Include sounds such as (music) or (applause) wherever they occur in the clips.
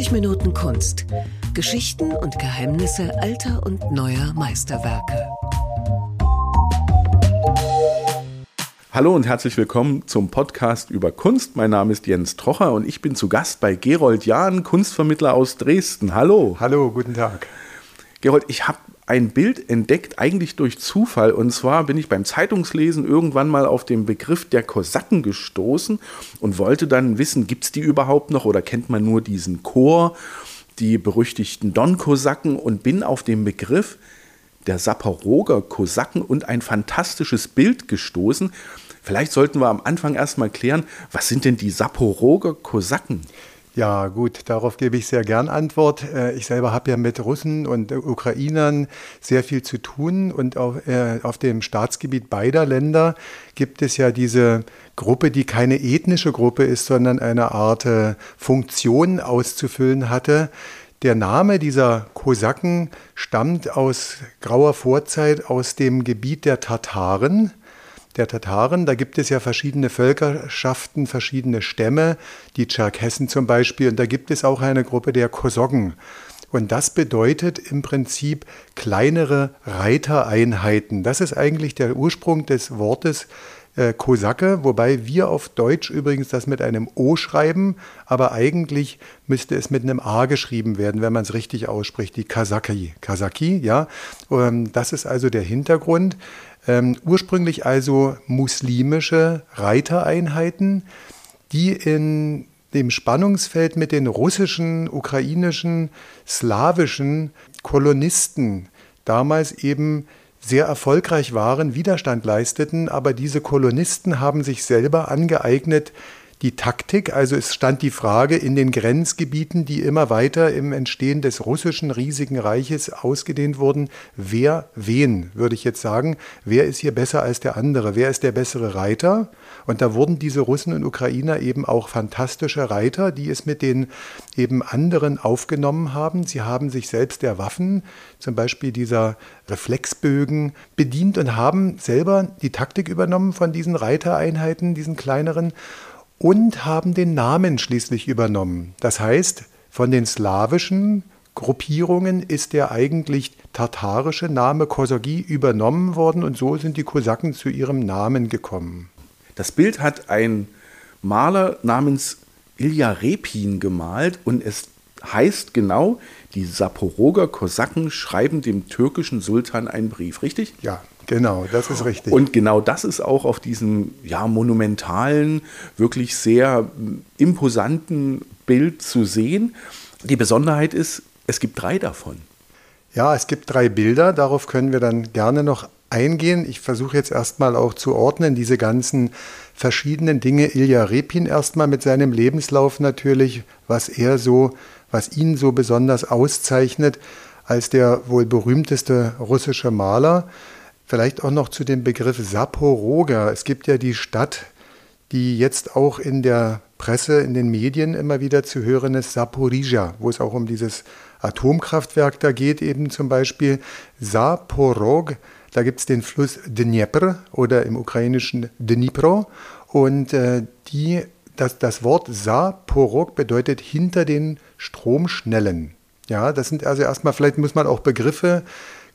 90 Minuten Kunst. Geschichten und Geheimnisse alter und neuer Meisterwerke. Hallo und herzlich willkommen zum Podcast über Kunst. Mein Name ist Jens Trocher und ich bin zu Gast bei Gerold Jahn, Kunstvermittler aus Dresden. Hallo. Hallo, guten Tag. Gerold, ich habe ein Bild entdeckt, eigentlich durch Zufall. Und zwar bin ich beim Zeitungslesen irgendwann mal auf den Begriff der Kosaken gestoßen und wollte dann wissen, gibt es die überhaupt noch oder kennt man nur diesen Chor, die berüchtigten Don-Kosaken und bin auf den Begriff der Saporoger Kosaken und ein fantastisches Bild gestoßen. Vielleicht sollten wir am Anfang erstmal klären, was sind denn die Saporoger Kosaken? Ja, gut, darauf gebe ich sehr gern Antwort. Äh, ich selber habe ja mit Russen und Ukrainern sehr viel zu tun und auf, äh, auf, dem Staatsgebiet beider Länder gibt es ja diese Gruppe, die keine ethnische Gruppe ist, sondern eine Art äh, Funktion auszufüllen hatte. Der Name dieser Kosaken stammt aus grauer Vorzeit aus dem Gebiet der Tataren der Tataren. Da gibt es ja verschiedene Völkerschaften, verschiedene Stämme, die Tscherkessen zum Beispiel. Und da gibt es auch eine Gruppe der Kosoggen. Und das bedeutet im Prinzip kleinere Reitereinheiten. Das ist eigentlich der Ursprung des Wortes äh, Kosake, wobei wir auf Deutsch übrigens das mit einem O schreiben, aber eigentlich müsste es mit einem A geschrieben werden, wenn man es richtig ausspricht, die Kasaki. Kasaki, ja. Ähm, das ist also der Hintergrund. Ähm, ursprünglich also muslimische Reitereinheiten, die in dem Spannungsfeld mit den russischen, ukrainischen, slawischen Kolonisten damals eben sehr erfolgreich waren, Widerstand leisteten, aber diese Kolonisten haben sich selber angeeignet, die Taktik, also es stand die Frage in den Grenzgebieten, die immer weiter im Entstehen des russischen riesigen Reiches ausgedehnt wurden, wer wen, würde ich jetzt sagen, wer ist hier besser als der andere, wer ist der bessere Reiter? Und da wurden diese Russen und Ukrainer eben auch fantastische Reiter, die es mit den eben anderen aufgenommen haben. Sie haben sich selbst der Waffen, zum Beispiel dieser Reflexbögen, bedient und haben selber die Taktik übernommen von diesen Reitereinheiten, diesen kleineren und haben den Namen schließlich übernommen. Das heißt, von den slawischen Gruppierungen ist der eigentlich tatarische Name Kosogi übernommen worden und so sind die Kosaken zu ihrem Namen gekommen. Das Bild hat ein Maler namens Ilja Repin gemalt und es heißt genau, die Saporoger Kosaken schreiben dem türkischen Sultan einen Brief, richtig? Ja, Genau, das ist richtig. Und genau das ist auch auf diesem ja, monumentalen, wirklich sehr imposanten Bild zu sehen. Die Besonderheit ist, es gibt drei davon. Ja, es gibt drei Bilder, darauf können wir dann gerne noch eingehen. Ich versuche jetzt erstmal auch zu ordnen, diese ganzen verschiedenen Dinge. Ilja Repin erstmal mit seinem Lebenslauf natürlich, was er so, was ihn so besonders auszeichnet als der wohl berühmteste russische Maler. Vielleicht auch noch zu dem Begriff Saporoga. Es gibt ja die Stadt, die jetzt auch in der Presse, in den Medien immer wieder zu hören ist, Saporizhia, wo es auch um dieses Atomkraftwerk da geht, eben zum Beispiel Saporog. Da gibt es den Fluss Dnepr oder im ukrainischen Dnipro. Und äh, die, das, das Wort Saporog bedeutet hinter den Stromschnellen. Ja, das sind also erstmal, vielleicht muss man auch Begriffe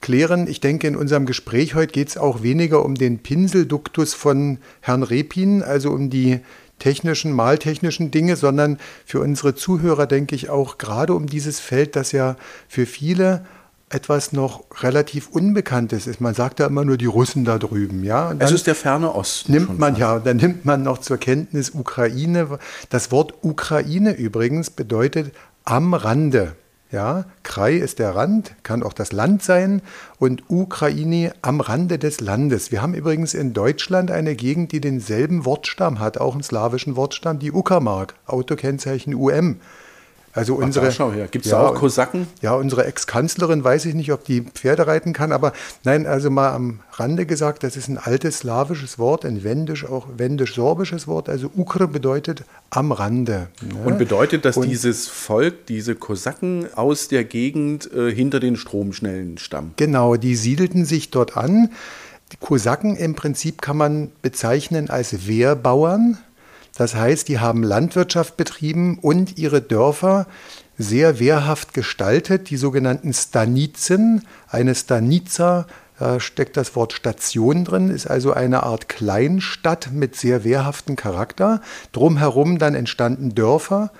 klären. Ich denke, in unserem Gespräch heute geht es auch weniger um den Pinselduktus von Herrn Repin, also um die technischen, maltechnischen Dinge, sondern für unsere Zuhörer denke ich auch gerade um dieses Feld, das ja für viele etwas noch relativ Unbekanntes ist. Man sagt ja immer nur die Russen da drüben, ja. Es ist der ferne Osten. Nimmt man fast. ja, dann nimmt man noch zur Kenntnis Ukraine. Das Wort Ukraine übrigens bedeutet am Rande. Ja, Krai ist der Rand, kann auch das Land sein und Ukraini am Rande des Landes. Wir haben übrigens in Deutschland eine Gegend, die denselben Wortstamm hat, auch einen slawischen Wortstamm, die Uckermark, Autokennzeichen UM. Also unsere, Ach, schau her. Gibt es ja, auch Kosaken? Ja, unsere Ex-Kanzlerin weiß ich nicht, ob die Pferde reiten kann, aber nein, also mal am Rande gesagt, das ist ein altes slawisches Wort, ein wendisch, auch wendisch-sorbisches Wort. Also Ukre bedeutet am Rande. Ne? Und bedeutet, dass Und dieses Volk, diese Kosaken aus der Gegend äh, hinter den Stromschnellen stammen? Genau, die siedelten sich dort an. Die Kosaken im Prinzip kann man bezeichnen als Wehrbauern. Das heißt, die haben Landwirtschaft betrieben und ihre Dörfer sehr wehrhaft gestaltet, die sogenannten Stanizen. Eine Stanica, da steckt das Wort Station drin, ist also eine Art Kleinstadt mit sehr wehrhaftem Charakter. Drumherum dann entstanden Dörfer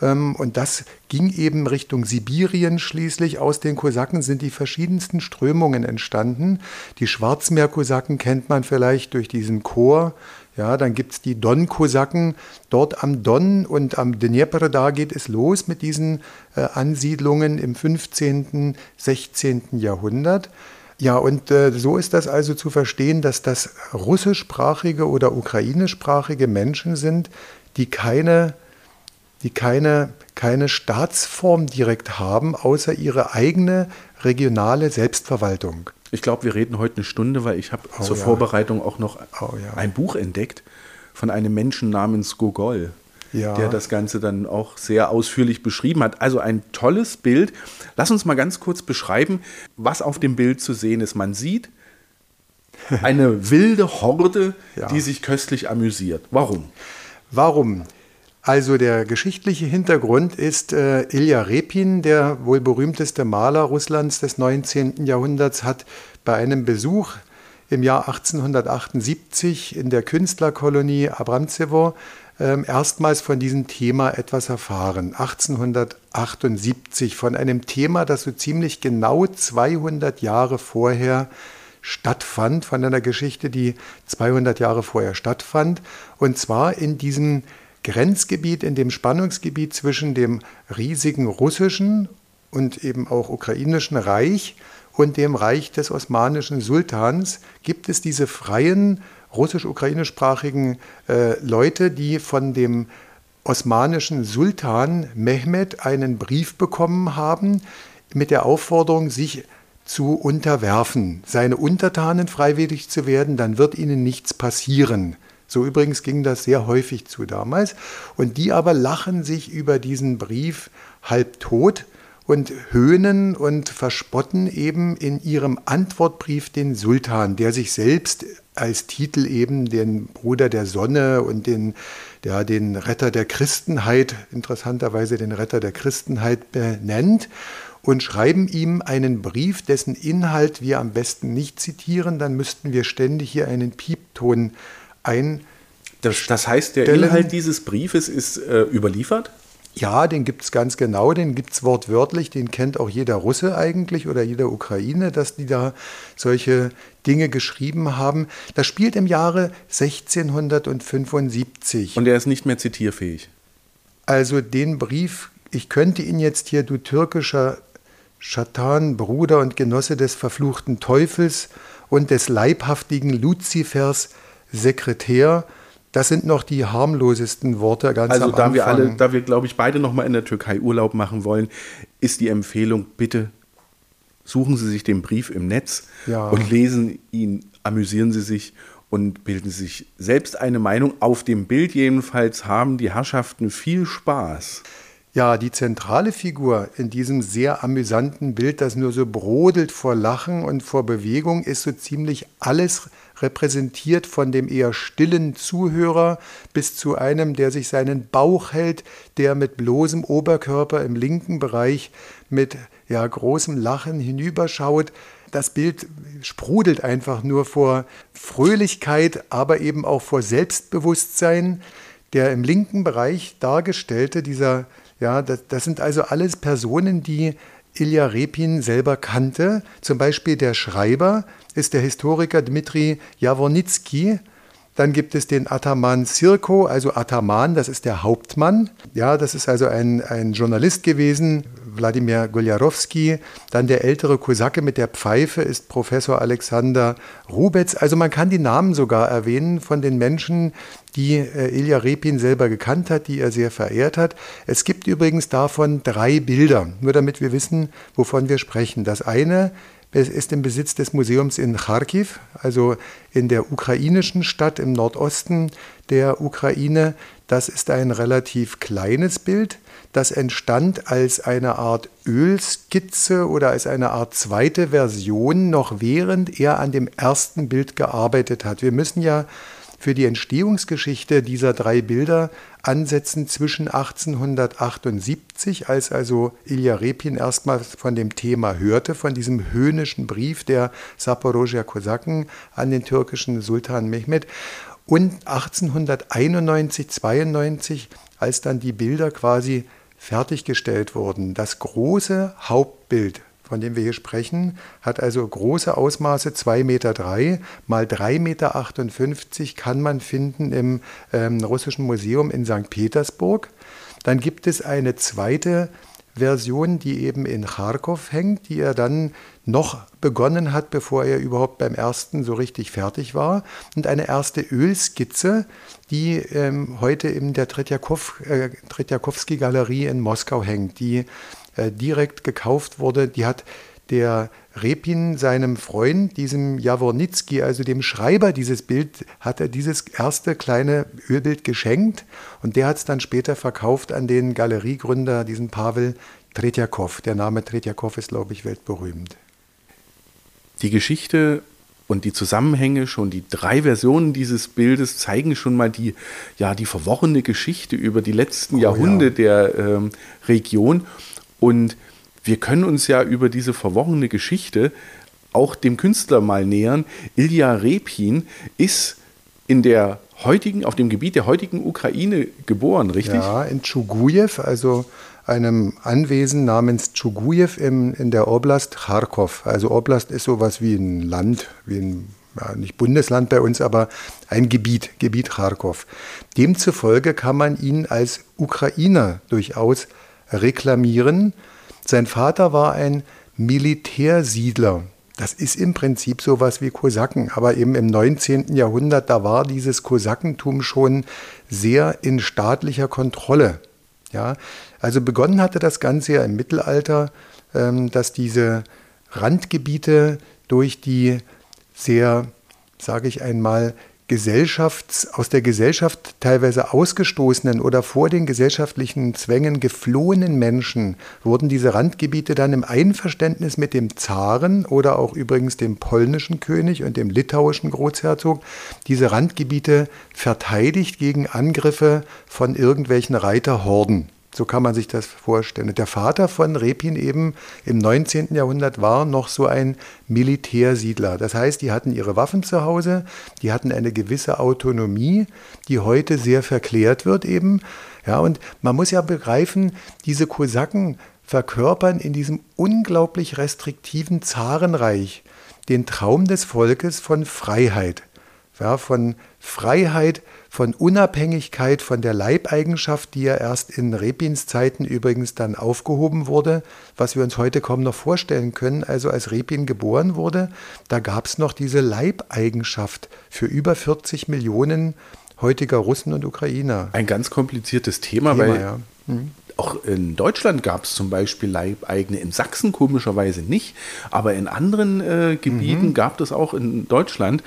ähm, und das ging eben Richtung Sibirien schließlich. Aus den Kosaken sind die verschiedensten Strömungen entstanden. Die Schwarzmeerkosaken kennt man vielleicht durch diesen Chor. Ja, dann gibt es die Don-Kosaken. Dort am Don und am Dnepr, da geht es los mit diesen äh, Ansiedlungen im 15., 16. Jahrhundert. Ja, und äh, so ist das also zu verstehen, dass das russischsprachige oder ukrainischsprachige Menschen sind, die keine die keine, keine Staatsform direkt haben, außer ihre eigene regionale Selbstverwaltung. Ich glaube, wir reden heute eine Stunde, weil ich habe oh, zur ja. Vorbereitung auch noch oh, ja. ein Buch entdeckt von einem Menschen namens Gogol, ja. der das Ganze dann auch sehr ausführlich beschrieben hat. Also ein tolles Bild. Lass uns mal ganz kurz beschreiben, was auf dem Bild zu sehen ist. Man sieht (laughs) eine wilde Horde, die sich köstlich amüsiert. Warum? Warum? Also der geschichtliche Hintergrund ist äh, Ilja Repin, der wohl berühmteste Maler Russlands des 19. Jahrhunderts, hat bei einem Besuch im Jahr 1878 in der Künstlerkolonie Abramtsevo äh, erstmals von diesem Thema etwas erfahren. 1878 von einem Thema, das so ziemlich genau 200 Jahre vorher stattfand, von einer Geschichte, die 200 Jahre vorher stattfand. Und zwar in diesem Grenzgebiet, in dem Spannungsgebiet zwischen dem riesigen russischen und eben auch ukrainischen Reich und dem Reich des osmanischen Sultans gibt es diese freien russisch-ukrainischsprachigen äh, Leute, die von dem osmanischen Sultan Mehmed einen Brief bekommen haben mit der Aufforderung, sich zu unterwerfen, seine Untertanen freiwillig zu werden, dann wird ihnen nichts passieren. So übrigens ging das sehr häufig zu damals. Und die aber lachen sich über diesen Brief halb tot und höhnen und verspotten eben in ihrem Antwortbrief den Sultan, der sich selbst als Titel eben den Bruder der Sonne und den, ja, den Retter der Christenheit, interessanterweise den Retter der Christenheit benennt und schreiben ihm einen Brief, dessen Inhalt wir am besten nicht zitieren, dann müssten wir ständig hier einen Piepton ein. Das, das heißt, der Inhalt dieses Briefes ist äh, überliefert? Ja, den gibt es ganz genau, den gibt es wortwörtlich, den kennt auch jeder Russe eigentlich oder jeder Ukraine, dass die da solche Dinge geschrieben haben. Das spielt im Jahre 1675. Und der ist nicht mehr zitierfähig. Also den Brief, ich könnte ihn jetzt hier, du türkischer Schatan, Bruder und Genosse des verfluchten Teufels und des leibhaftigen Luzifers, Sekretär. Das sind noch die harmlosesten Worte ganz Also am da Anfang. wir alle, da wir glaube ich beide noch mal in der Türkei Urlaub machen wollen, ist die Empfehlung bitte suchen Sie sich den Brief im Netz ja. und lesen ihn, amüsieren Sie sich und bilden sich selbst eine Meinung. Auf dem Bild jedenfalls haben die Herrschaften viel Spaß. Ja, die zentrale Figur in diesem sehr amüsanten Bild, das nur so brodelt vor Lachen und vor Bewegung, ist so ziemlich alles repräsentiert von dem eher stillen Zuhörer bis zu einem, der sich seinen Bauch hält, der mit bloßem Oberkörper im linken Bereich mit ja, großem Lachen hinüberschaut. Das Bild sprudelt einfach nur vor Fröhlichkeit, aber eben auch vor Selbstbewusstsein. Der im linken Bereich dargestellte, dieser, ja, das, das sind also alles Personen, die Ilja Repin selber kannte. Zum Beispiel der Schreiber ist der Historiker Dmitri Jawornitsky. Dann gibt es den Ataman Sirko, also Ataman, das ist der Hauptmann. Ja, das ist also ein, ein Journalist gewesen, Wladimir Goljarowski. Dann der ältere Kosake mit der Pfeife ist Professor Alexander Rubetz. Also man kann die Namen sogar erwähnen von den Menschen, die äh, Ilja Repin selber gekannt hat, die er sehr verehrt hat. Es gibt übrigens davon drei Bilder, nur damit wir wissen, wovon wir sprechen. Das eine ist im Besitz des Museums in Kharkiv, also in der ukrainischen Stadt im Nordosten der Ukraine. Das ist ein relativ kleines Bild. Das entstand als eine Art Ölskizze oder als eine Art zweite Version, noch während er an dem ersten Bild gearbeitet hat. Wir müssen ja für die Entstehungsgeschichte dieser drei Bilder ansetzen zwischen 1878, als also Ilja Repin erstmals von dem Thema hörte, von diesem höhnischen Brief der Saporoger Kosaken an den türkischen Sultan Mehmed, und 1891, 92, als dann die Bilder quasi fertiggestellt wurden. Das große Hauptbild von dem wir hier sprechen, hat also große Ausmaße, 2,3 Meter drei, mal 3,58 Meter kann man finden im ähm, Russischen Museum in St. Petersburg. Dann gibt es eine zweite Version, die eben in Kharkov hängt, die er dann noch begonnen hat, bevor er überhaupt beim ersten so richtig fertig war. Und eine erste Ölskizze, die ähm, heute in der Tretjakow, äh, Tretjakowski-Galerie in Moskau hängt, die äh, direkt gekauft wurde, die hat der Repin seinem Freund, diesem Jawornitzki, also dem Schreiber dieses Bild, hat er dieses erste kleine Ölbild geschenkt und der hat es dann später verkauft an den Galeriegründer, diesen Pavel Tretjakow. Der Name Tretjakow ist, glaube ich, weltberühmt. Die Geschichte und die Zusammenhänge, schon die drei Versionen dieses Bildes zeigen schon mal die, ja, die verworrene Geschichte über die letzten oh, Jahrhunderte ja. der ähm, Region. Und wir können uns ja über diese verworrene Geschichte auch dem Künstler mal nähern. Ilja Repin ist in der heutigen, auf dem Gebiet der heutigen Ukraine geboren, richtig? Ja, in Tschugujew, also einem Anwesen namens Tschugujew in, in der Oblast Kharkov. Also Oblast ist sowas wie ein Land, wie ein ja, nicht Bundesland bei uns, aber ein Gebiet, Gebiet Kharkov. Demzufolge kann man ihn als Ukrainer durchaus reklamieren. Sein Vater war ein Militärsiedler. Das ist im Prinzip sowas wie Kosaken, aber eben im 19. Jahrhundert, da war dieses Kosakentum schon sehr in staatlicher Kontrolle. Ja, also begonnen hatte das Ganze ja im Mittelalter, ähm, dass diese Randgebiete durch die sehr, sage ich einmal, Gesellschafts-, aus der Gesellschaft teilweise ausgestoßenen oder vor den gesellschaftlichen Zwängen geflohenen Menschen wurden diese Randgebiete dann im Einverständnis mit dem Zaren oder auch übrigens dem polnischen König und dem litauischen Großherzog diese Randgebiete verteidigt gegen Angriffe von irgendwelchen Reiterhorden. So kann man sich das vorstellen. Der Vater von Repin eben im 19. Jahrhundert war noch so ein Militärsiedler. Das heißt, die hatten ihre Waffen zu Hause, die hatten eine gewisse Autonomie, die heute sehr verklärt wird eben. Ja, und man muss ja begreifen, diese Kosaken verkörpern in diesem unglaublich restriktiven Zarenreich den Traum des Volkes von Freiheit. Ja, von Freiheit, von Unabhängigkeit von der Leibeigenschaft, die ja erst in Repins Zeiten übrigens dann aufgehoben wurde, was wir uns heute kaum noch vorstellen können. Also als Repin geboren wurde, da gab es noch diese Leibeigenschaft für über 40 Millionen heutiger Russen und Ukrainer. Ein ganz kompliziertes Thema, Thema weil ja. mhm. Auch in Deutschland gab es zum Beispiel Leibeigene, in Sachsen komischerweise nicht, aber in anderen äh, Gebieten mhm. gab es auch in Deutschland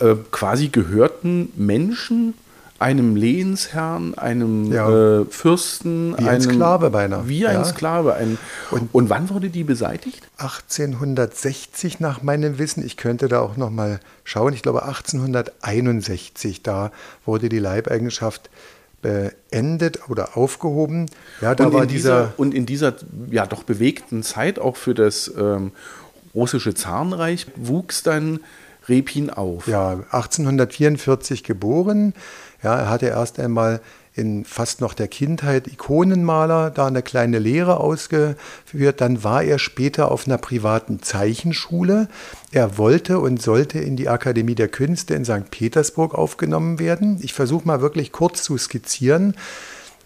äh, quasi gehörten Menschen einem Lehensherrn, einem ja. äh, Fürsten, wie einem, ein Sklave beinahe. Wie ein ja. Sklave. Ein, und, und, wann wurde die beseitigt? 1860 nach meinem Wissen. Ich könnte da auch noch mal schauen. Ich glaube 1861. Da wurde die Leibeigenschaft beendet oder aufgehoben. Ja, da und war dieser, dieser, und in dieser ja doch bewegten Zeit auch für das ähm, russische Zarenreich wuchs dann Repin auf? Ja, 1844 geboren. Ja, er hatte erst einmal in fast noch der Kindheit Ikonenmaler, da eine kleine Lehre ausgeführt. Dann war er später auf einer privaten Zeichenschule. Er wollte und sollte in die Akademie der Künste in St. Petersburg aufgenommen werden. Ich versuche mal wirklich kurz zu skizzieren.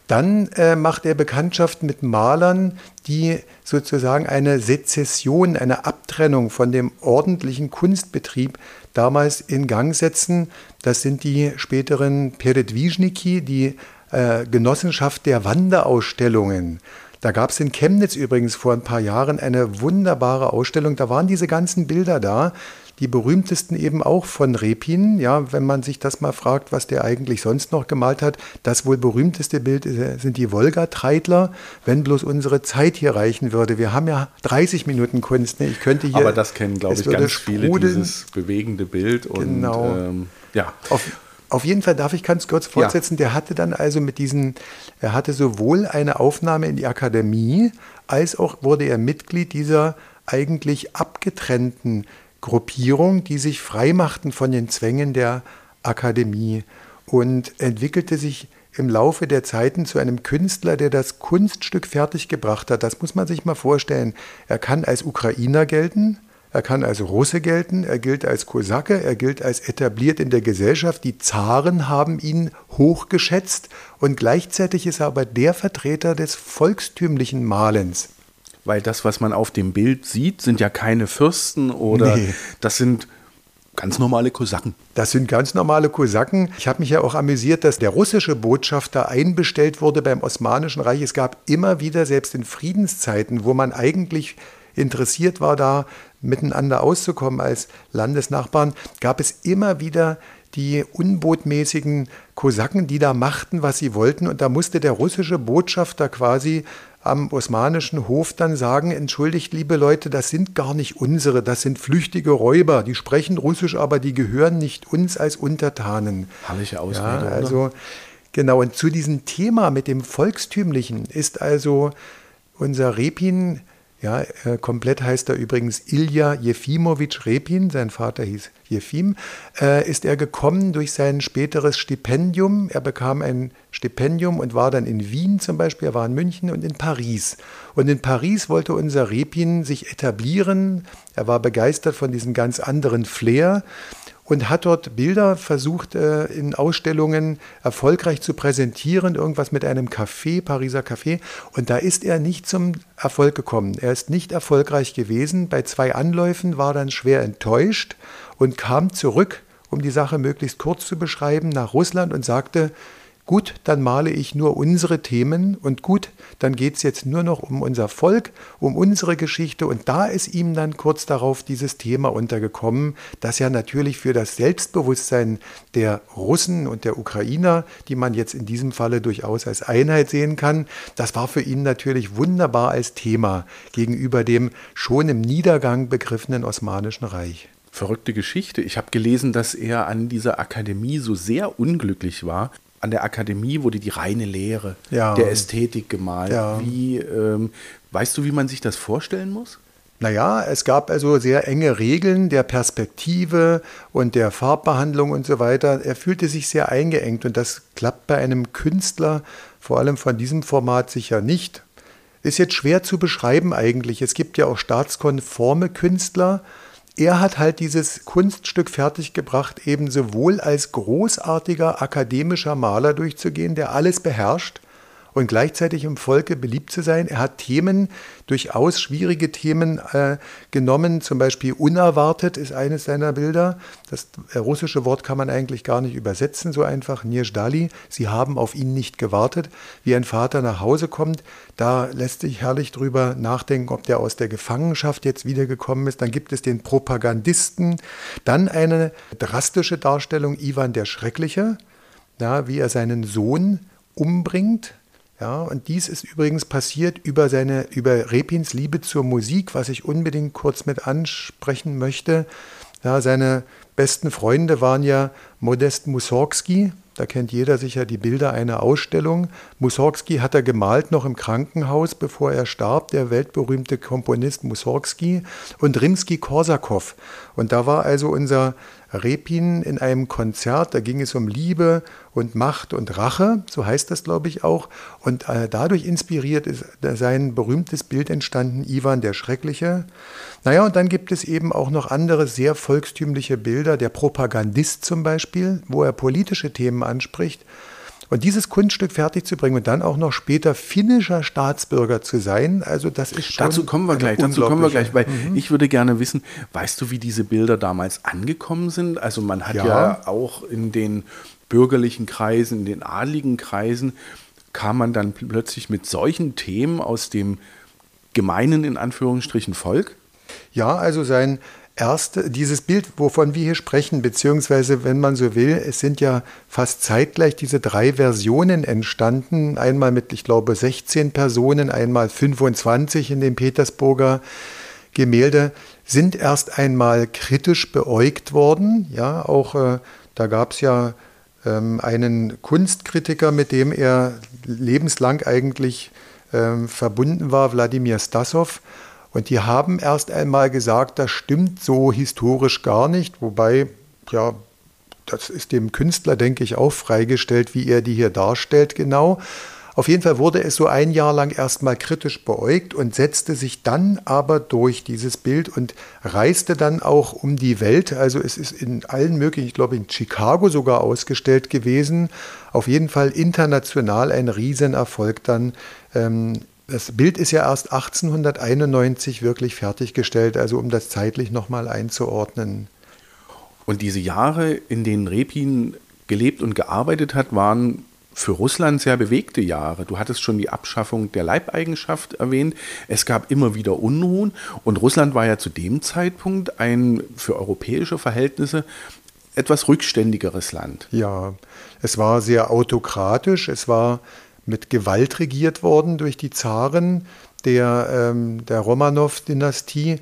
Dann äh, macht er Bekanntschaft mit Malern, die sozusagen eine Sezession, eine Abtrennung von dem ordentlichen Kunstbetrieb damals in Gang setzen. Das sind die späteren Peredwischniki, die äh, Genossenschaft der Wanderausstellungen. Da gab es in Chemnitz übrigens vor ein paar Jahren eine wunderbare Ausstellung. Da waren diese ganzen Bilder da die berühmtesten eben auch von Repin. Ja, wenn man sich das mal fragt, was der eigentlich sonst noch gemalt hat, das wohl berühmteste Bild sind die Wolga-Treidler, wenn bloß unsere Zeit hier reichen würde. Wir haben ja 30 Minuten Kunst. Ne? Ich könnte hier. Aber das kennen, glaube ich, ganz viele, dieses bewegende Bild. Und, genau. Ähm, ja. Auf, Auf jeden Fall darf ich ganz kurz fortsetzen. Ja. Der hatte dann also mit diesen, er hatte sowohl eine Aufnahme in die Akademie, als auch wurde er Mitglied dieser eigentlich abgetrennten Gruppierung, die sich freimachten von den Zwängen der Akademie und entwickelte sich im Laufe der Zeiten zu einem Künstler, der das Kunststück fertiggebracht hat. Das muss man sich mal vorstellen. Er kann als Ukrainer gelten, er kann als Russe gelten, er gilt als Kosake, er gilt als etabliert in der Gesellschaft. Die Zaren haben ihn hochgeschätzt und gleichzeitig ist er aber der Vertreter des volkstümlichen Malens. Weil das, was man auf dem Bild sieht, sind ja keine Fürsten oder nee. das sind Ganz normale Kosaken. Das sind ganz normale Kosaken. Ich habe mich ja auch amüsiert, dass der russische Botschafter einbestellt wurde beim Osmanischen Reich. Es gab immer wieder, selbst in Friedenszeiten, wo man eigentlich interessiert war, da miteinander auszukommen als Landesnachbarn, gab es immer wieder die unbotmäßigen Kosaken, die da machten, was sie wollten. Und da musste der russische Botschafter quasi am osmanischen Hof dann sagen, entschuldigt, liebe Leute, das sind gar nicht unsere, das sind flüchtige Räuber, die sprechen Russisch, aber die gehören nicht uns als Untertanen. Herrliche Ausrede, ja, also, oder? Genau, und zu diesem Thema mit dem Volkstümlichen ist also unser Repin ja, äh, komplett heißt er übrigens Ilja Jefimowitsch Repin, sein Vater hieß Jefim, äh, ist er gekommen durch sein späteres Stipendium. Er bekam ein Stipendium und war dann in Wien zum Beispiel, er war in München und in Paris. Und in Paris wollte unser Repin sich etablieren. Er war begeistert von diesem ganz anderen Flair und hat dort Bilder versucht, äh, in Ausstellungen erfolgreich zu präsentieren, irgendwas mit einem Café, Pariser Café. Und da ist er nicht zum Erfolg gekommen. Er ist nicht erfolgreich gewesen. Bei zwei Anläufen war dann schwer enttäuscht und kam zurück, um die Sache möglichst kurz zu beschreiben, nach Russland und sagte, Gut, dann male ich nur unsere Themen und gut, dann geht es jetzt nur noch um unser Volk, um unsere Geschichte und da ist ihm dann kurz darauf dieses Thema untergekommen, das ja natürlich für das Selbstbewusstsein der Russen und der Ukrainer, die man jetzt in diesem Falle durchaus als Einheit sehen kann, das war für ihn natürlich wunderbar als Thema gegenüber dem schon im Niedergang begriffenen Osmanischen Reich verrückte Geschichte. Ich habe gelesen, dass er an dieser Akademie so sehr unglücklich war, an der Akademie wurde die reine Lehre ja. der Ästhetik gemalt. Ja. Wie, ähm, weißt du, wie man sich das vorstellen muss? Naja, es gab also sehr enge Regeln der Perspektive und der Farbbehandlung und so weiter. Er fühlte sich sehr eingeengt und das klappt bei einem Künstler, vor allem von diesem Format, sicher nicht. Ist jetzt schwer zu beschreiben eigentlich. Es gibt ja auch staatskonforme Künstler, er hat halt dieses Kunststück fertiggebracht, eben sowohl als großartiger akademischer Maler durchzugehen, der alles beherrscht, und gleichzeitig im Volke beliebt zu sein. Er hat Themen, durchaus schwierige Themen äh, genommen, zum Beispiel unerwartet ist eines seiner Bilder. Das äh, russische Wort kann man eigentlich gar nicht übersetzen, so einfach. Nirjdali, sie haben auf ihn nicht gewartet. Wie ein Vater nach Hause kommt, da lässt sich herrlich drüber nachdenken, ob der aus der Gefangenschaft jetzt wiedergekommen ist. Dann gibt es den Propagandisten. Dann eine drastische Darstellung Ivan der Schreckliche, ja, wie er seinen Sohn umbringt ja, und dies ist übrigens passiert über seine, über Repins Liebe zur Musik, was ich unbedingt kurz mit ansprechen möchte. Ja, seine besten Freunde waren ja Modest Mussorgsky, da kennt jeder sicher die Bilder einer Ausstellung. Mussorgsky hat er gemalt noch im Krankenhaus, bevor er starb, der weltberühmte Komponist Mussorgsky und Rimsky-Korsakow. Und da war also unser Repin in einem Konzert, da ging es um Liebe und Macht und Rache, so heißt das, glaube ich, auch. Und äh, dadurch inspiriert ist sein berühmtes Bild entstanden, Ivan der Schreckliche. Naja, und dann gibt es eben auch noch andere sehr volkstümliche Bilder, der Propagandist zum Beispiel, wo er politische Themen anspricht. Und dieses Kunststück fertigzubringen und dann auch noch später finnischer Staatsbürger zu sein, also das ist schon. Dazu kommen wir gleich, dazu kommen wir gleich, weil mhm. ich würde gerne wissen, weißt du, wie diese Bilder damals angekommen sind? Also man hat ja, ja auch in den bürgerlichen Kreisen, in den adligen Kreisen, kam man dann plötzlich mit solchen Themen aus dem gemeinen, in Anführungsstrichen, Volk? Ja, also sein erste, dieses Bild, wovon wir hier sprechen, beziehungsweise, wenn man so will, es sind ja fast zeitgleich diese drei Versionen entstanden. Einmal mit, ich glaube, 16 Personen, einmal 25 in dem Petersburger Gemälde, sind erst einmal kritisch beäugt worden. Ja, auch äh, da gab es ja ähm, einen Kunstkritiker, mit dem er lebenslang eigentlich ähm, verbunden war, Wladimir Stassow. Und die haben erst einmal gesagt, das stimmt so historisch gar nicht, wobei, ja, das ist dem Künstler, denke ich, auch freigestellt, wie er die hier darstellt, genau. Auf jeden Fall wurde es so ein Jahr lang erstmal kritisch beäugt und setzte sich dann aber durch dieses Bild und reiste dann auch um die Welt. Also es ist in allen möglichen, ich glaube in Chicago sogar ausgestellt gewesen. Auf jeden Fall international ein Riesenerfolg dann. Ähm, das Bild ist ja erst 1891 wirklich fertiggestellt, also um das zeitlich nochmal einzuordnen. Und diese Jahre, in denen Repin gelebt und gearbeitet hat, waren für Russland sehr bewegte Jahre. Du hattest schon die Abschaffung der Leibeigenschaft erwähnt. Es gab immer wieder Unruhen und Russland war ja zu dem Zeitpunkt ein für europäische Verhältnisse etwas rückständigeres Land. Ja, es war sehr autokratisch, es war mit Gewalt regiert worden durch die Zaren der, ähm, der Romanow-Dynastie.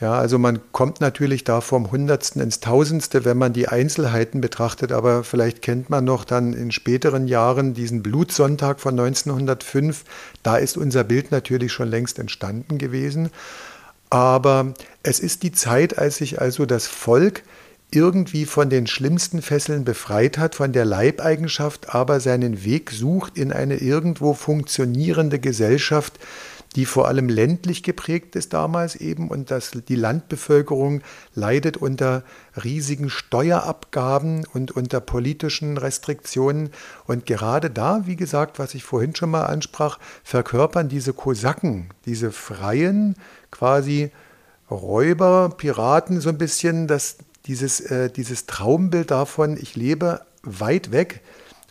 Ja, also man kommt natürlich da vom Hundertsten ins Tausendste, wenn man die Einzelheiten betrachtet, aber vielleicht kennt man noch dann in späteren Jahren diesen Blutsonntag von 1905. Da ist unser Bild natürlich schon längst entstanden gewesen. Aber es ist die Zeit, als sich also das Volk irgendwie von den schlimmsten Fesseln befreit hat, von der Leibeigenschaft, aber seinen Weg sucht in eine irgendwo funktionierende Gesellschaft, die vor allem ländlich geprägt ist damals eben und dass die Landbevölkerung leidet unter riesigen Steuerabgaben und unter politischen Restriktionen. Und gerade da, wie gesagt, was ich vorhin schon mal ansprach, verkörpern diese Kosaken, diese freien, quasi Räuber, Piraten so ein bisschen, das, dieses, äh, dieses Traumbild davon, ich lebe weit weg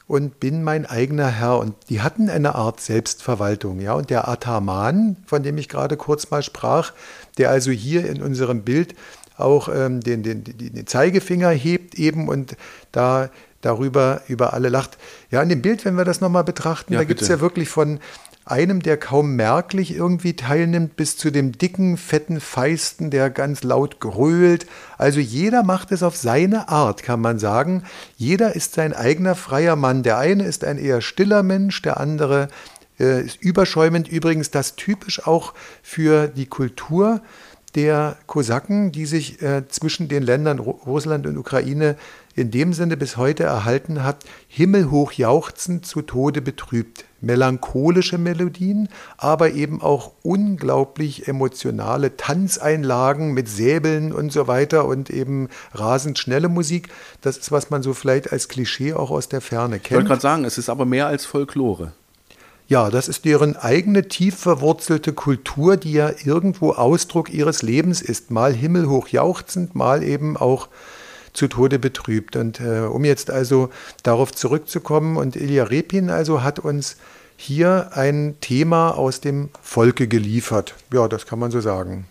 und bin mein eigener Herr. Und die hatten eine Art Selbstverwaltung. Ja? Und der Ataman, von dem ich gerade kurz mal sprach, der also hier in unserem Bild auch ähm, den, den, den Zeigefinger hebt eben und da darüber über alle lacht. Ja, in dem Bild, wenn wir das nochmal betrachten, ja, da gibt es ja wirklich von einem, der kaum merklich irgendwie teilnimmt, bis zu dem dicken, fetten Feisten, der ganz laut grölt. Also jeder macht es auf seine Art, kann man sagen. Jeder ist sein eigener freier Mann. Der eine ist ein eher stiller Mensch, der andere äh, ist überschäumend. Übrigens das typisch auch für die Kultur der Kosaken, die sich äh, zwischen den Ländern Russland und Ukraine in dem Sinne bis heute erhalten hat, himmelhoch jauchzend zu Tode betrübt. Melancholische Melodien, aber eben auch unglaublich emotionale Tanzeinlagen mit Säbeln und so weiter und eben rasend schnelle Musik. Das ist, was man so vielleicht als Klischee auch aus der Ferne kennt. Ich wollte gerade sagen, es ist aber mehr als Folklore. Ja, das ist deren eigene tief verwurzelte Kultur, die ja irgendwo Ausdruck ihres Lebens ist. Mal himmelhoch jauchzend, mal eben auch zu Tode betrübt. Und äh, um jetzt also darauf zurückzukommen, und Ilya Repin also hat uns hier ein Thema aus dem Volke geliefert. Ja, das kann man so sagen.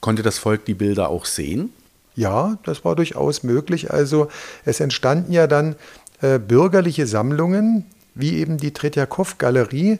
Konnte das Volk die Bilder auch sehen? Ja, das war durchaus möglich. Also es entstanden ja dann äh, bürgerliche Sammlungen, wie eben die Tretjakow-Galerie.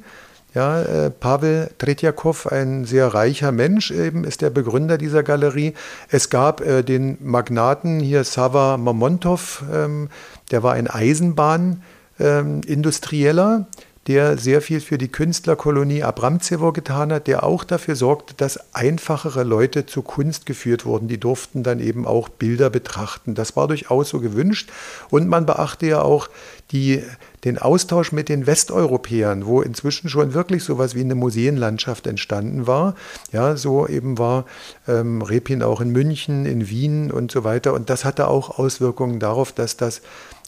Ja, äh, Pavel Tretjakow, ein sehr reicher Mensch, eben ist der Begründer dieser Galerie. Es gab äh, den Magnaten hier Sava Mamontov, ähm, der war ein Eisenbahnindustrieller. Ähm, der sehr viel für die Künstlerkolonie Abramzewo getan hat, der auch dafür sorgte, dass einfachere Leute zur Kunst geführt wurden. Die durften dann eben auch Bilder betrachten. Das war durchaus so gewünscht. Und man beachte ja auch die, den Austausch mit den Westeuropäern, wo inzwischen schon wirklich so etwas wie eine Museenlandschaft entstanden war. Ja, so eben war ähm, Repin auch in München, in Wien und so weiter. Und das hatte auch Auswirkungen darauf, dass das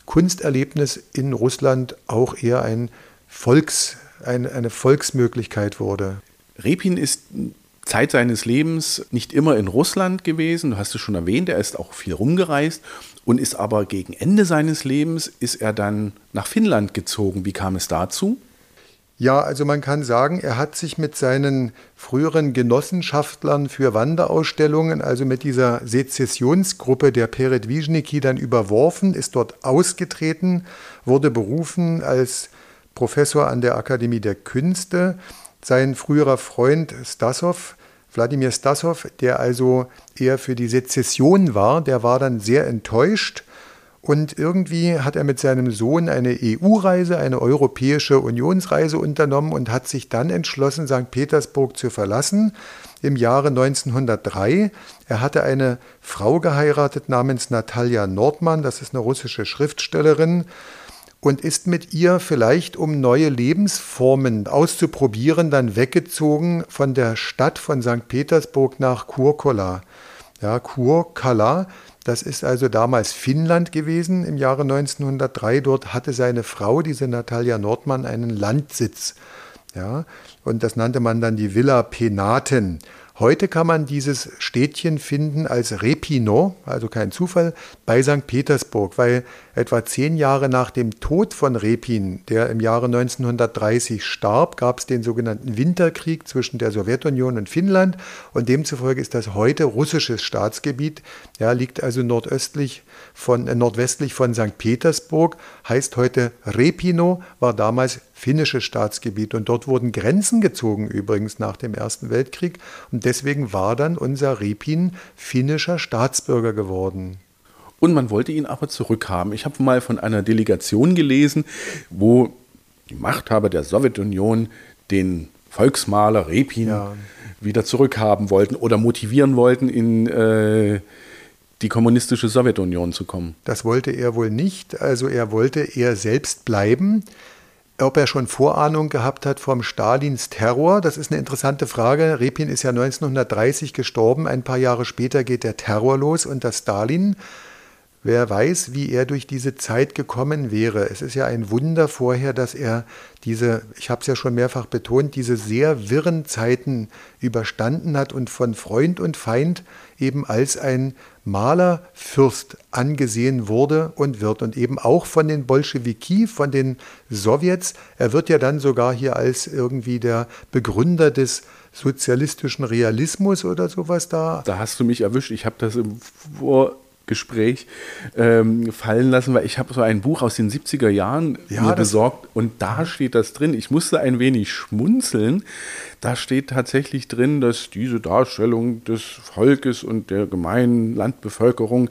Kunsterlebnis in Russland auch eher ein Volks, ein, eine Volksmöglichkeit wurde. Repin ist Zeit seines Lebens nicht immer in Russland gewesen, du hast es schon erwähnt, er ist auch viel rumgereist und ist aber gegen Ende seines Lebens ist er dann nach Finnland gezogen. Wie kam es dazu? Ja, also man kann sagen, er hat sich mit seinen früheren Genossenschaftlern für Wanderausstellungen, also mit dieser Sezessionsgruppe der Peredwischniki dann überworfen, ist dort ausgetreten, wurde berufen als Professor an der Akademie der Künste. Sein früherer Freund Stassow, Wladimir Stassow, der also eher für die Sezession war, der war dann sehr enttäuscht Und irgendwie hat er mit seinem Sohn eine EU-Reise, eine europäische Unionsreise unternommen und hat sich dann entschlossen, St. Petersburg zu verlassen im Jahre 1903. Er hatte eine Frau geheiratet namens Natalia Nordmann, das ist eine russische Schriftstellerin, und ist mit ihr vielleicht, um neue Lebensformen auszuprobieren, dann weggezogen von der Stadt von St. Petersburg nach Kurkola. Ja, Kurkala, das ist also damals Finnland gewesen im Jahre 1903. Dort hatte seine Frau, diese Natalia Nordmann, einen Landsitz. Ja, und das nannte man dann die Villa Penaten. Heute kann man dieses Städtchen finden als Repino, also kein Zufall, bei St. Petersburg, weil etwa zehn Jahre nach dem Tod von Repin, der im Jahre 1930 starb, gab es den sogenannten Winterkrieg zwischen der Sowjetunion und Finnland und demzufolge ist das heute russisches Staatsgebiet, ja, liegt also nordöstlich von, äh, nordwestlich von St. Petersburg, heißt heute Repino, war damals finnisches Staatsgebiet und dort wurden Grenzen gezogen übrigens nach dem Ersten Weltkrieg und deswegen war dann unser Repin finnischer Staatsbürger geworden. Und man wollte ihn aber zurückhaben. Ich habe mal von einer Delegation gelesen, wo die Machthaber der Sowjetunion den Volksmaler Repin ja. wieder zurückhaben wollten oder motivieren wollten, in äh, die kommunistische Sowjetunion zu kommen. Das wollte er wohl nicht. Also er wollte er selbst bleiben. Ob er schon Vorahnung gehabt hat vom Stalins Terror, das ist eine interessante Frage. Repin ist ja 1930 gestorben. Ein paar Jahre später geht der Terror los unter Stalin. Wer weiß, wie er durch diese Zeit gekommen wäre. Es ist ja ein Wunder vorher, dass er diese, ich habe es ja schon mehrfach betont, diese sehr wirren Zeiten überstanden hat und von Freund und Feind eben als ein Malerfürst angesehen wurde und wird und eben auch von den Bolschewiki, von den Sowjets. Er wird ja dann sogar hier als irgendwie der Begründer des sozialistischen Realismus oder sowas da. Da hast du mich erwischt. Ich habe das im Vor Gespräch ähm, fallen lassen, weil ich habe so ein Buch aus den 70er Jahren ja, mir besorgt und da steht das drin. Ich musste ein wenig schmunzeln. Da steht tatsächlich drin, dass diese Darstellung des Volkes und der gemeinen Landbevölkerung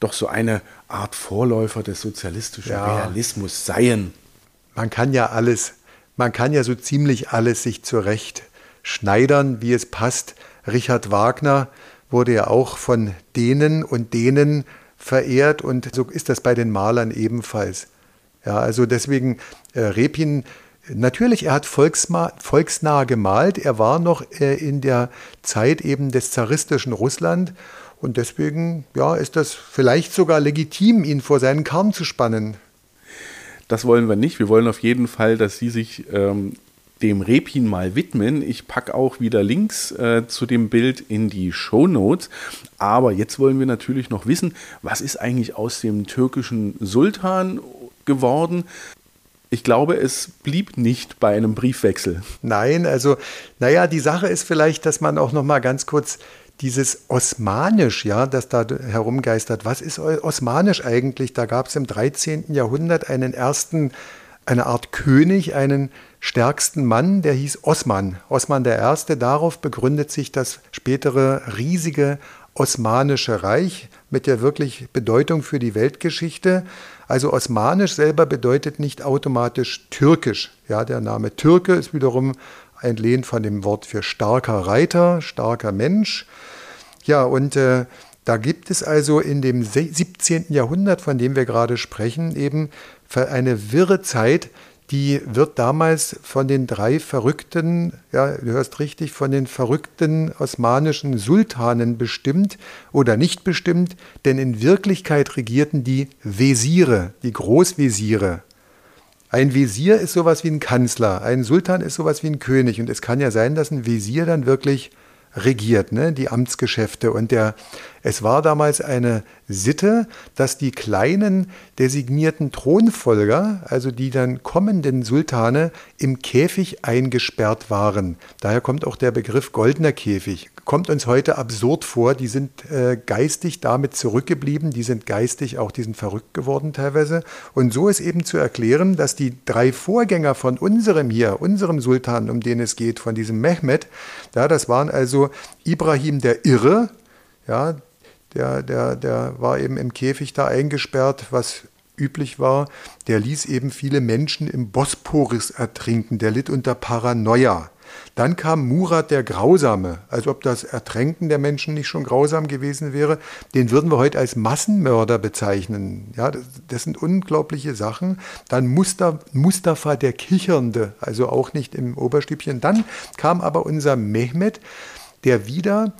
doch so eine Art Vorläufer des sozialistischen ja. Realismus seien. Man kann ja alles, man kann ja so ziemlich alles sich zurecht schneidern, wie es passt. Richard Wagner wurde ja auch von denen und denen verehrt und so ist das bei den Malern ebenfalls. Ja, also deswegen äh, Repin Natürlich, er hat volksnah gemalt. Er war noch äh, in der Zeit eben des zaristischen Russland und deswegen ja, ist das vielleicht sogar legitim, ihn vor seinen Karren zu spannen. Das wollen wir nicht. Wir wollen auf jeden Fall, dass Sie sich ähm, dem Repin mal widmen. Ich packe auch wieder Links äh, zu dem Bild in die Show Notes. Aber jetzt wollen wir natürlich noch wissen, was ist eigentlich aus dem türkischen Sultan geworden? Ich glaube, es blieb nicht bei einem Briefwechsel. Nein, also, naja, die Sache ist vielleicht, dass man auch noch mal ganz kurz dieses Osmanisch, ja, das da herumgeistert. Was ist Osmanisch eigentlich? Da gab es im 13. Jahrhundert einen ersten, eine Art König, einen stärksten Mann, der hieß Osman. Osman I. Darauf begründet sich das spätere riesige Osmanische Reich mit der wirklich Bedeutung für die Weltgeschichte. Also Osmanisch selber bedeutet nicht automatisch türkisch. Ja, der Name Türke ist wiederum entlehnt von dem Wort für starker Reiter, starker Mensch. Ja, und äh, da gibt es also in dem 17. Jahrhundert, von dem wir gerade sprechen, eben eine wirre Zeit, die wird damals von den drei verrückten, ja, du hörst richtig, von den verrückten osmanischen Sultanen bestimmt oder nicht bestimmt, denn in Wirklichkeit regierten die Wesire, die Großwesire. Ein Wesir ist sowas wie ein Kanzler, ein Sultan ist sowas wie ein König und es kann ja sein, dass ein Wesir dann wirklich regiert, ne, die Amtsgeschäfte. Und der, es war damals eine Sitte, dass die kleinen designierten Thronfolger, also die dann kommenden Sultane, im Käfig eingesperrt waren. Daher kommt auch der Begriff goldener Käfig. Kommt uns heute absurd vor, die sind äh, geistig damit zurückgeblieben, die sind geistig auch, die sind verrückt geworden teilweise. Und so ist eben zu erklären, dass die drei Vorgänger von unserem hier, unserem Sultan, um den es geht, von diesem Mehmed, ja, das waren also Ibrahim der Irre, ja, der, der, der war eben im Käfig da eingesperrt, was üblich war. Der ließ eben viele Menschen im Bosporus ertrinken. Der litt unter Paranoia. Dann kam Murat der Grausame, als ob das Ertränken der Menschen nicht schon grausam gewesen wäre. Den würden wir heute als Massenmörder bezeichnen. Ja, das, das sind unglaubliche Sachen. Dann Mustafa der Kichernde, also auch nicht im Oberstübchen. Dann kam aber unser Mehmet, der wieder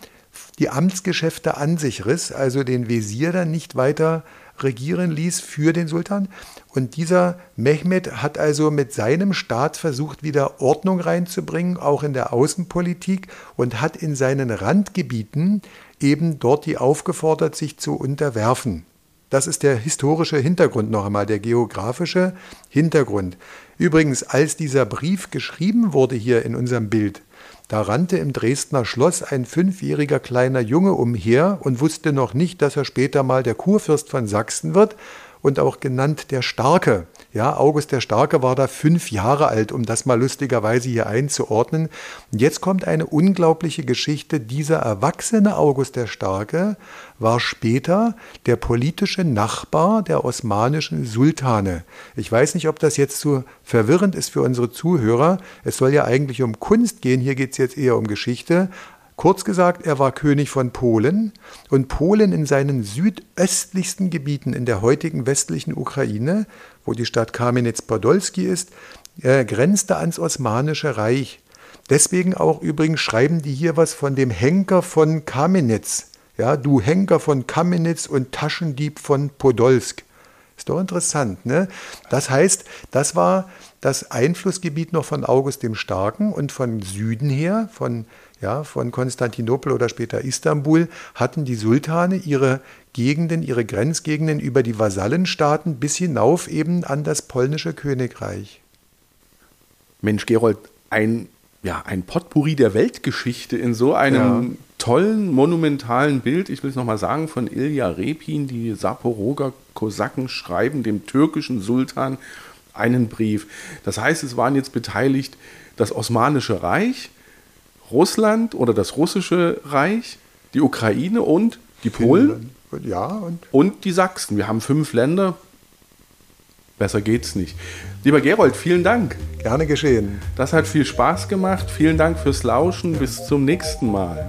die Amtsgeschäfte an sich riss, also den Wesir dann nicht weiter regieren ließ für den Sultan. Und dieser Mehmed hat also mit seinem Staat versucht, wieder Ordnung reinzubringen, auch in der Außenpolitik, und hat in seinen Randgebieten eben dort die aufgefordert, sich zu unterwerfen. Das ist der historische Hintergrund noch einmal, der geografische Hintergrund. Übrigens, als dieser Brief geschrieben wurde hier in unserem Bild, da rannte im Dresdner Schloss ein fünfjähriger kleiner Junge umher und wusste noch nicht, dass er später mal der Kurfürst von Sachsen wird und auch genannt der Starke. Ja, August der Starke war da fünf Jahre alt, um das mal lustigerweise hier einzuordnen. Und jetzt kommt eine unglaubliche Geschichte. Dieser erwachsene August der Starke war später der politische Nachbar der osmanischen Sultane. Ich weiß nicht, ob das jetzt zu verwirrend ist für unsere Zuhörer. Es soll ja eigentlich um Kunst gehen, hier geht es jetzt eher um Geschichte. Kurz gesagt, er war König von Polen und Polen in seinen südöstlichsten Gebieten in der heutigen westlichen Ukraine, wo die Stadt Kamenetz-Podolski ist, äh, grenzte ans Osmanische Reich. Deswegen auch übrigens schreiben die hier was von dem Henker von Kamenetz. Ja, du Henker von Kamenetz und Taschendieb von Podolsk. Ist doch interessant, ne? Das heißt, das war das Einflussgebiet noch von August dem Starken und von Süden her, von ja, von Konstantinopel oder später Istanbul, hatten die Sultane ihre Gegenden, ihre Grenzgegenden über die Vasallenstaaten bis hinauf eben an das polnische Königreich. Mensch, Gerold, ein, ja, ein Potpourri der Weltgeschichte in so einem ja. tollen, monumentalen Bild. Ich will es nochmal sagen, von Ilja Repin, die Saporoger Kosaken schreiben dem türkischen Sultan einen Brief. Das heißt, es waren jetzt beteiligt das Osmanische Reich, Russland oder das russische Reich, die Ukraine und die Polen. Ja, und? und die Sachsen. Wir haben fünf Länder. Besser geht's nicht. Lieber Gerold, vielen Dank. Gerne geschehen. Das hat viel Spaß gemacht. Vielen Dank fürs Lauschen. Bis zum nächsten Mal.